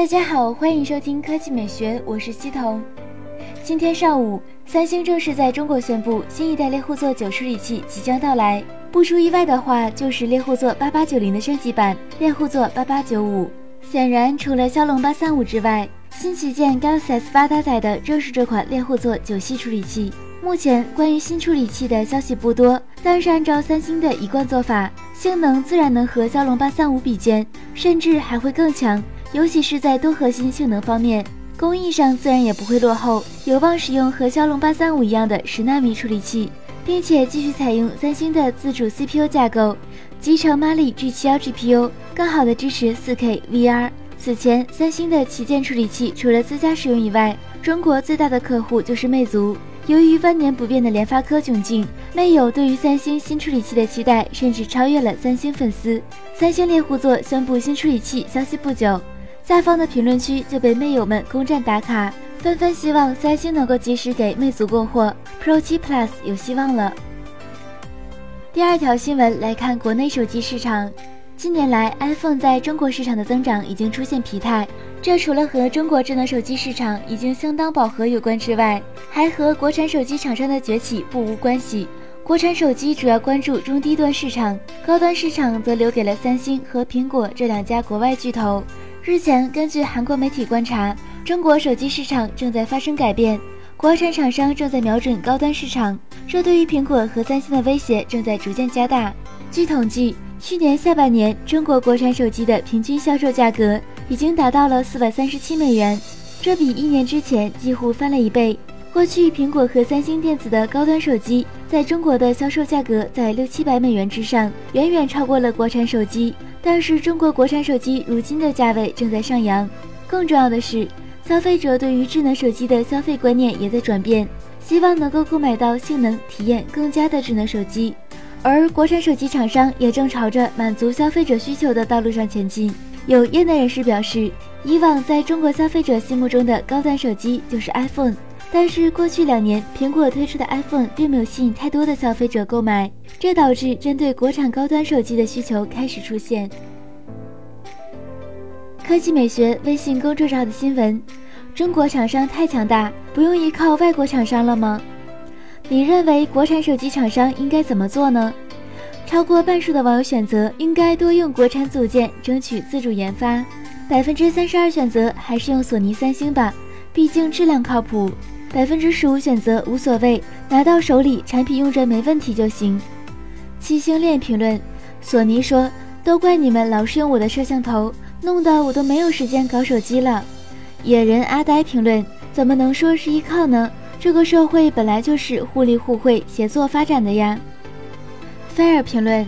大家好，欢迎收听科技美学，我是西彤。今天上午，三星正式在中国宣布新一代猎户座九处理器即将到来。不出意外的话，就是猎户座八八九零的升级版猎户座八八九五。显然，除了骁龙八三五之外，新旗舰 Galaxy S 八搭载的正是这款猎户座九系处理器。目前关于新处理器的消息不多，但是按照三星的一贯做法，性能自然能和骁龙八三五比肩，甚至还会更强。尤其是在多核心性能方面，工艺上自然也不会落后，有望使用和骁龙八三五一样的十纳米处理器，并且继续采用三星的自主 CPU 架构，集成 Mali G 七幺 GPU，更好的支持 4K VR。此前，三星的旗舰处理器除了自家使用以外，中国最大的客户就是魅族。由于万年不变的联发科窘境，魅友对于三星新处理器的期待甚至超越了三星粉丝。三星猎户座宣布新处理器消息不久，下方的评论区就被魅友们攻占打卡，纷纷希望三星能够及时给魅族供货，Pro 7 Plus 有希望了。第二条新闻来看国内手机市场。近年来，iPhone 在中国市场的增长已经出现疲态，这除了和中国智能手机市场已经相当饱和有关之外，还和国产手机厂商的崛起不无关系。国产手机主要关注中低端市场，高端市场则留给了三星和苹果这两家国外巨头。日前，根据韩国媒体观察，中国手机市场正在发生改变，国产厂商正在瞄准高端市场，这对于苹果和三星的威胁正在逐渐加大。据统计，去年下半年，中国国产手机的平均销售价格已经达到了四百三十七美元，这比一年之前几乎翻了一倍。过去，苹果和三星电子的高端手机在中国的销售价格在六七百美元之上，远远超过了国产手机。但是，中国国产手机如今的价位正在上扬。更重要的是，消费者对于智能手机的消费观念也在转变，希望能够购买到性能体验更佳的智能手机。而国产手机厂商也正朝着满足消费者需求的道路上前进。有业内人士表示，以往在中国消费者心目中的高端手机就是 iPhone，但是过去两年苹果推出的 iPhone 并没有吸引太多的消费者购买，这导致针对国产高端手机的需求开始出现。科技美学微信公众号的新闻：中国厂商太强大，不用依靠外国厂商了吗？你认为国产手机厂商应该怎么做呢？超过半数的网友选择应该多用国产组件，争取自主研发。百分之三十二选择还是用索尼、三星吧，毕竟质量靠谱。百分之十五选择无所谓，拿到手里产品用着没问题就行。七星恋评论：索尼说，都怪你们老是用我的摄像头，弄得我都没有时间搞手机了。野人阿呆评论：怎么能说是依靠呢？这个社会本来就是互利互惠、协作发展的呀。菲尔评论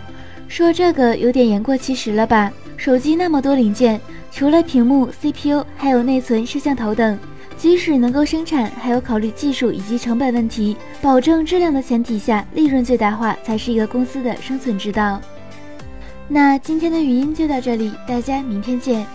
说：“这个有点言过其实了吧？手机那么多零件，除了屏幕、CPU，还有内存、摄像头等，即使能够生产，还要考虑技术以及成本问题，保证质量的前提下，利润最大化才是一个公司的生存之道。”那今天的语音就到这里，大家明天见。